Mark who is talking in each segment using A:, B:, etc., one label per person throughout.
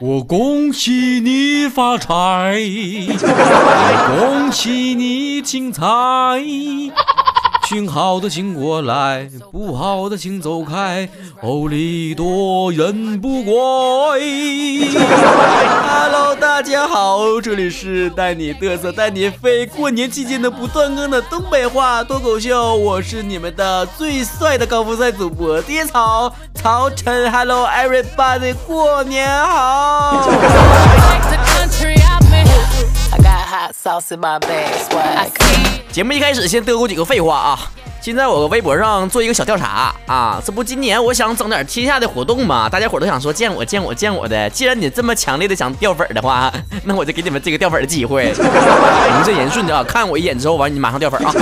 A: 我恭喜你发财，我恭喜你精彩。请好的请过来，不好的请走开。欧利多人不怪。Hello，大家好，这里是带你嘚瑟带你飞，过年期间的不断更的东北话脱口秀，我是你们的最帅的高富帅主播爹曹曹晨。Hello everybody，过年好。节目一开始先嘚过几个废话啊！现在我微博上做一个小调查啊，这不今年我想整点天下的活动嘛，大家伙都想说见我见我见我的。既然你这么强烈的想掉粉的话，那我就给你们这个掉粉的机会。名正言顺的啊，看我一眼之后完你马上掉粉啊。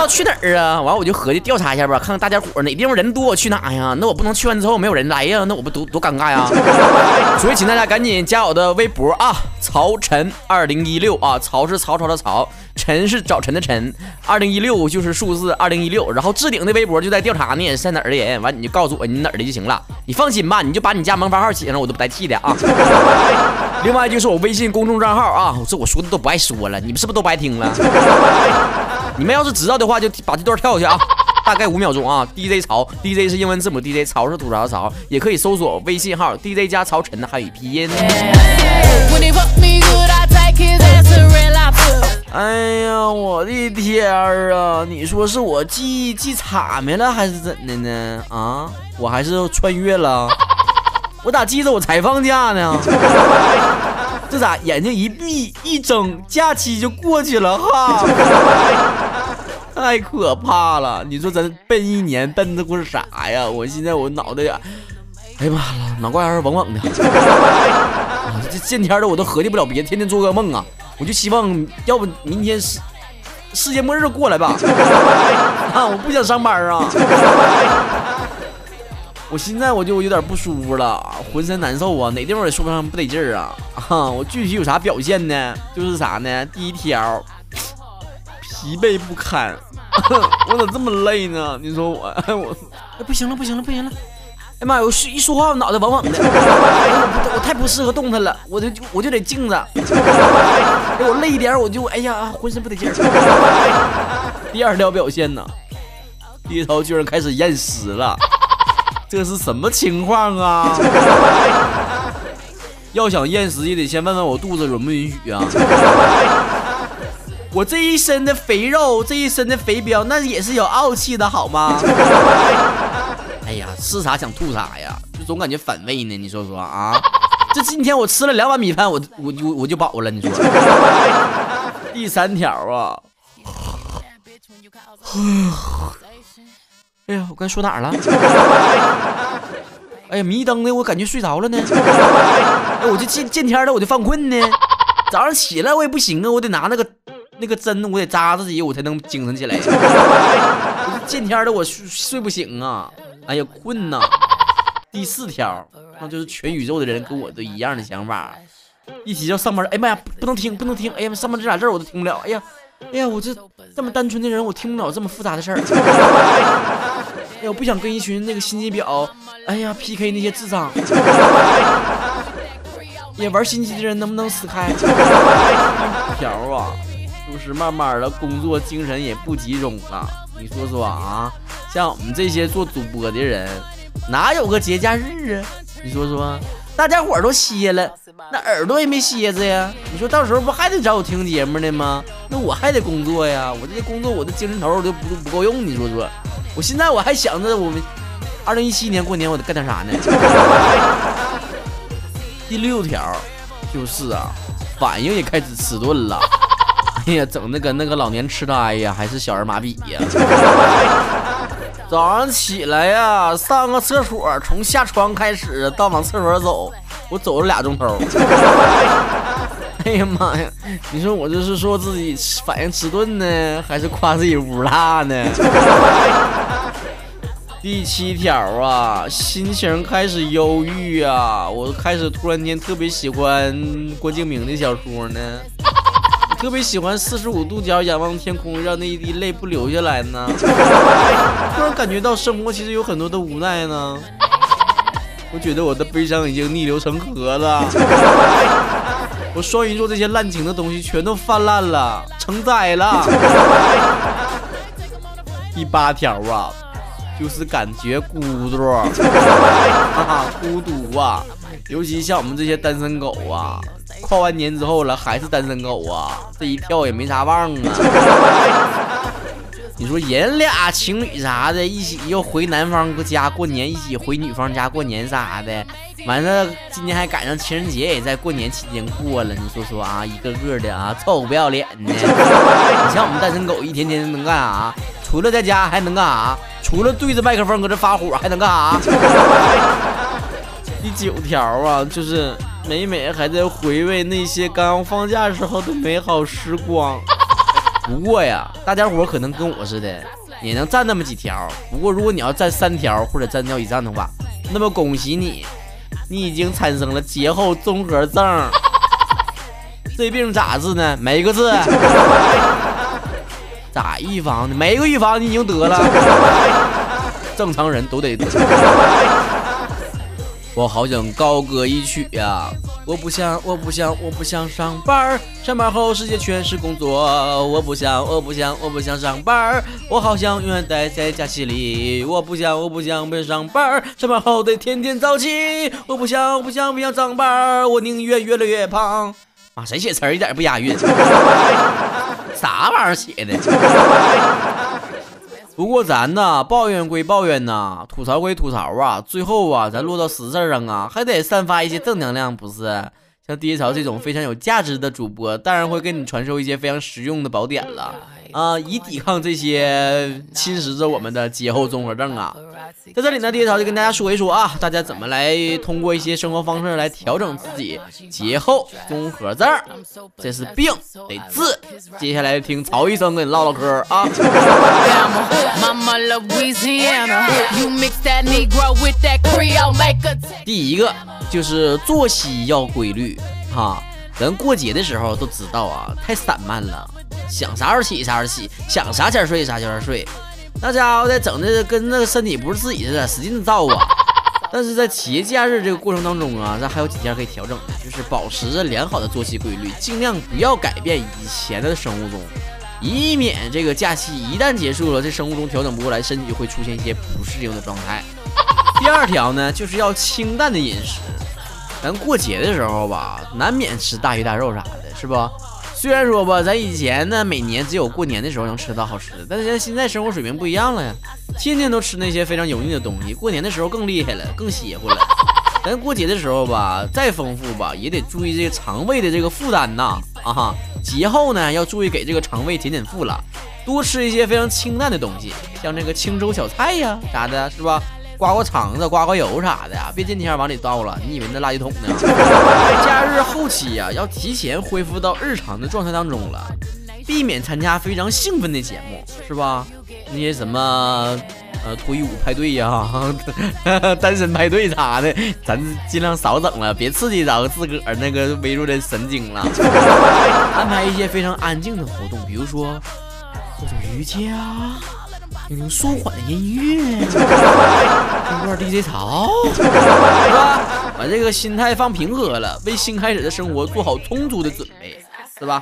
A: 道去哪儿啊？完了我就合计调查一下吧，看看大家伙哪地方人多我去哪呀？那我不能去完之后没有人来呀，那我不多多尴尬呀。所以请大家赶紧加我的微博啊，曹晨二零一六啊，曹是曹操的曹。晨是早晨的晨，二零一六就是数字二零一六，然后置顶的微博就在调查呢，在哪儿的人，完你就告诉我你哪儿的就行了，你放心吧，你就把你家门牌号写上，我都不带替的啊。另外就是我微信公众账号啊，这我说的都不爱说了，你们是不是都不爱听了？你们要是知道的话，就把这段跳下去啊，大概五秒钟啊。DJ 潮，DJ 是英文字母 DJ，潮是吐槽的潮，也可以搜索微信号 DJ 加潮晨的汉语拼音。哎呀，我的天儿啊！你说是我记记岔没了，还是怎的呢？啊，我还是穿越了？我咋记得我才放假呢？这咋眼睛一闭一睁，假期就过去了哈？太可怕了！你说咱奔一年奔的过是啥呀？我现在我脑袋呀，哎呀妈了，脑瓜儿嗡嗡的。这见天的我都合计不了别，天天做噩梦啊！我就希望，要不明天世世界末日过来吧，啊！我不想上班啊！我现在我就有点不舒服了，浑身难受啊，哪地方也说不上不得劲儿啊！啊！我具体有啥表现呢？就是啥呢？第一条，疲惫不堪，我咋这么累呢？你说我，我，哎，不行了，不行了，不行了！哎妈呀！我一说话我脑袋嗡嗡的，我我太不适合动弹了，我就我就得静着。哎我累一点我就哎呀浑身不得劲儿。第二条表现呢，低头居然开始验尸了，这是什么情况啊？要想验食也得先问问我肚子允不允许啊？我这一身的肥肉，这一身的肥膘，那也是有傲气的好吗？哎呀，吃啥想吐啥呀，就总感觉反胃呢。你说说啊，这今天我吃了两碗米饭，我我就我就饱了。你说，第三条啊，哎呀，我刚才说哪儿了？哎呀，迷瞪的，我感觉睡着了呢。哎，我就见见天了，我就犯困呢。早上起来我也不行啊，我得拿那个那个针，我得扎自己，我才能精神起来。见天的我睡不醒啊。哎呀，困呐！第四条，那就是全宇宙的人跟我都一样的想法。一提到上班，哎妈呀，不能听，不能听！哎呀，上班这俩字我都听不了。哎呀，哎呀，我这这么单纯的人，我听不了这么复杂的事儿。哎，我不想跟一群那个心机婊，哎呀，PK 那些智障。也玩心机的人能不能死开？条啊，就是慢慢的工作精神也不集中了。你说说啊？像我们这些做主播的人，哪有个节假日啊？你说说，大家伙都歇了，那耳朵也没歇着呀。你说到时候不还得找我听节目呢吗？那我还得工作呀。我这些工作，我的精神头都不不够用。你说说，我现在我还想着我们二零一七年过年我得干点啥呢？第六条就是啊，反应也开始迟钝了。哎呀，整的跟那个老年痴呆呀，还是小儿麻痹呀？早上起来呀，上个厕所，从下床开始到往厕所走，我走了俩钟头。哎呀妈呀！你说我这是说自己反应迟钝呢，还是夸自己屋大呢？第七条啊，心情开始忧郁啊，我开始突然间特别喜欢郭敬明的小说呢。特别喜欢四十五度角仰望天空，让那一滴泪不流下来呢。突然感觉到生活其实有很多的无奈呢。我觉得我的悲伤已经逆流成河了，我双鱼座这些滥情的东西全都泛滥了，成灾了。第八条啊，就是感觉孤独，孤独啊，尤其像我们这些单身狗啊，跨完年之后了还是单身狗啊，这一跳也没啥望啊。你说人俩情侣啥的，一起又回男方家过年，一起回女方家过年啥的，完了今年还赶上情人节，也在过年期间过了。你说说啊，一个个的啊，臭不要脸的！你像我们单身狗，一天天能干啥？除了在家还能干啥？除了对着麦克风搁这发火还能干啥？第九条啊，就是每每还在回味那些刚放假时候的美好时光。不过呀，大家伙可能跟我似的，也能占那么几条。不过如果你要占三条或者占掉一占的话，那么恭喜你，你已经产生了节后综合症。这病咋治呢？没个治。咋预防呢？没个预防，你已经得了。正常人都得得。我好想高歌一曲呀！我不想，我不想，我不想上班上班后世界全是工作。我不想，我不想，我不想上班我好想永远待在假期里。我不想，我不想，不想上班上班后得天天早起。我不想，我不想，不想上班我宁愿越来越胖。啊，谁写词儿一点不押韵？啥玩意儿写的？不过咱呢，抱怨归抱怨呐，吐槽归吐槽啊，最后啊，咱落到实事上啊，还得散发一些正能量，不是？像爹潮这种非常有价值的主播，当然会给你传授一些非常实用的宝典了。啊，以抵抗这些侵蚀着我们的节后综合症啊！在这里呢，爹潮就跟大家说一说啊，大家怎么来通过一些生活方式来调整自己节后综合症，这是病得治。接下来听曹医生跟你唠唠嗑啊。第一个就是作息要规律哈，咱过节的时候都知道啊，太散漫了。想啥时候起啥时候起，想啥前睡啥前睡，那家伙的整的跟那个身体不是自己似的，使劲造啊！但是在企业假日这个过程当中啊，咱还有几天可以调整的，就是保持着良好的作息规律，尽量不要改变以前的生物钟，以免这个假期一旦结束了，这生物钟调整不过来，身体会出现一些不适应的状态。第二条呢，就是要清淡的饮食，咱过节的时候吧，难免吃大鱼大肉啥的，是不？虽然说吧，咱以前呢，每年只有过年的时候能吃到好吃的，但是现在生活水平不一样了呀，天天都吃那些非常油腻的东西，过年的时候更厉害了，更邪乎了。咱过节的时候吧，再丰富吧，也得注意这个肠胃的这个负担呐，啊哈，节后呢要注意给这个肠胃减减负了，多吃一些非常清淡的东西，像这个清粥小菜呀啥的，是吧？刮刮肠子、刮刮油啥的呀，别天天往里倒了。你以为那垃圾桶呢？假日后期呀，要提前恢复到日常的状态当中了，避免参加非常兴奋的节目，是吧？那些什么呃脱衣舞派对呀、单身派对啥的，咱尽量少整了，别刺激着自个儿那个微弱的神经了。安排一些非常安静的活动，比如说做做瑜伽。听听舒缓的音乐，听段 DJ 潮，是吧？把这个心态放平和了，为新开始的生活做好充足的准备，是吧？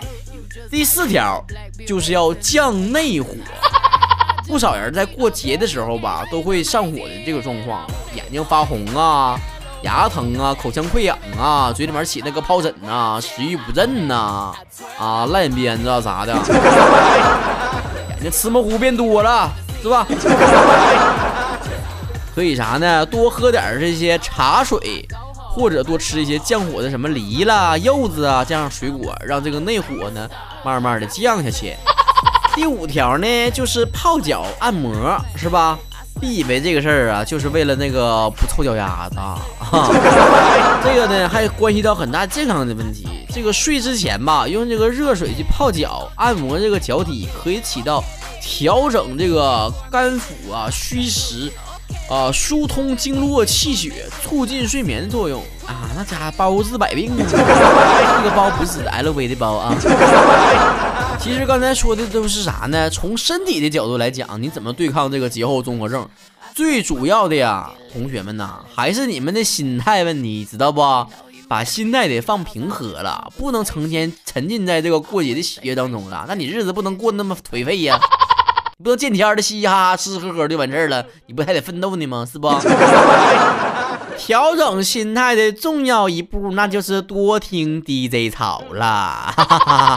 A: 第四条就是要降内火。不少人在过节的时候吧，都会上火的这个状况，眼睛发红啊，牙疼啊，口腔溃疡啊，嘴里面起那个疱疹呐，食欲不振呐，啊，烂眼边子啊啥的，眼睛吃模糊变多了。是吧？可以啥呢？多喝点这些茶水，或者多吃一些降火的什么梨啦、柚子啊这样水果，让这个内火呢慢慢的降下去。第五条呢，就是泡脚按摩，是吧？别以为这个事儿啊，就是为了那个不臭脚丫子啊。这个呢，还关系到很大健康的问题。这个睡之前吧，用这个热水去泡脚，按摩这个脚底，可以起到。调整这个肝腑啊虚实，啊疏通经络气血，促进睡眠的作用啊，那家包治百病啊！这个包不是 LV 的包啊。其实刚才说的都是啥呢？从身体的角度来讲，你怎么对抗这个节后综合症？
B: 最主要的呀，同学们呐，还是你们的心态问题，知道不？把心态得放平和了，不能成天沉浸在这个过节的喜悦当中了，那你日子不能过那么颓废呀。你不能见天的嘻嘻哈哈、吃吃喝喝就完事儿了，你不还得奋斗呢吗？是不？调整心态的重要一步，那就是多听 DJ 草啦，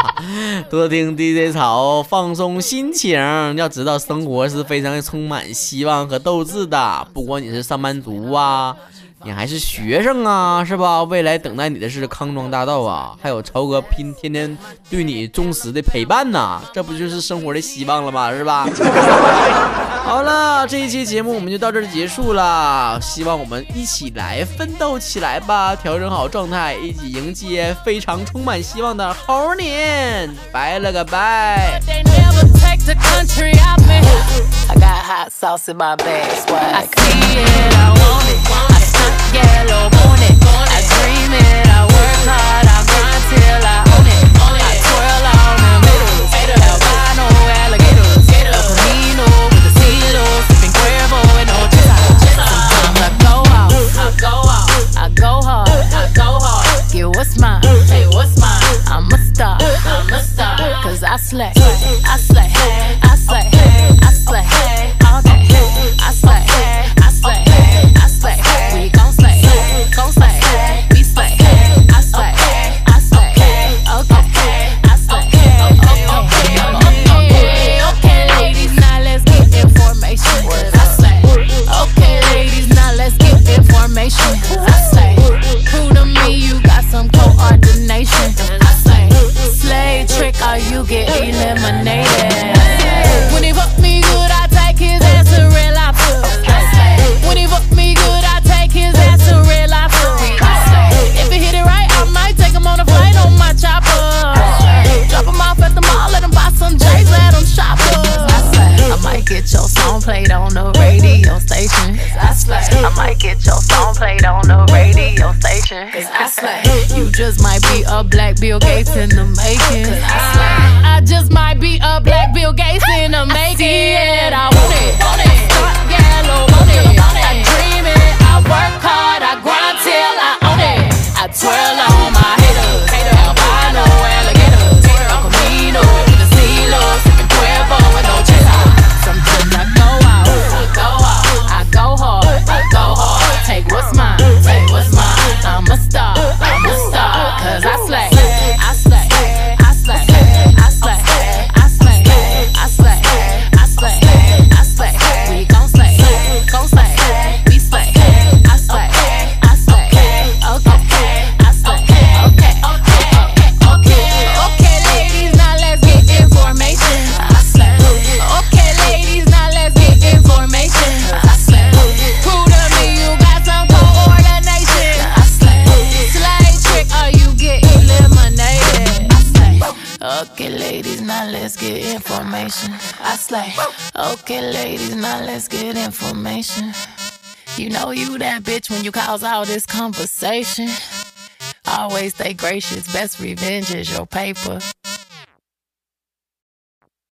B: 多听 DJ 草，放松心情。要知道，生活是非常充满希望和斗志的，不管你是上班族啊。你还是学生啊，是吧？未来等待你的是康庄大道啊，还有超哥拼天天对你忠实的陪伴呐，这不就是生活的希望了吗？是吧？好了，这一期节目我们就到这儿结束了，希望我们一起来奋斗起来吧，调整好状态，一起迎接非常充满希望的猴年，拜了个拜。Yellow, want it. I dream it, I work hard, just might be a black Bill Gates in the making. I just might be a black Bill Gates I slay. Okay, ladies, now let's get information. You know you that bitch when you cause all this conversation. Always stay gracious. Best revenge is your paper.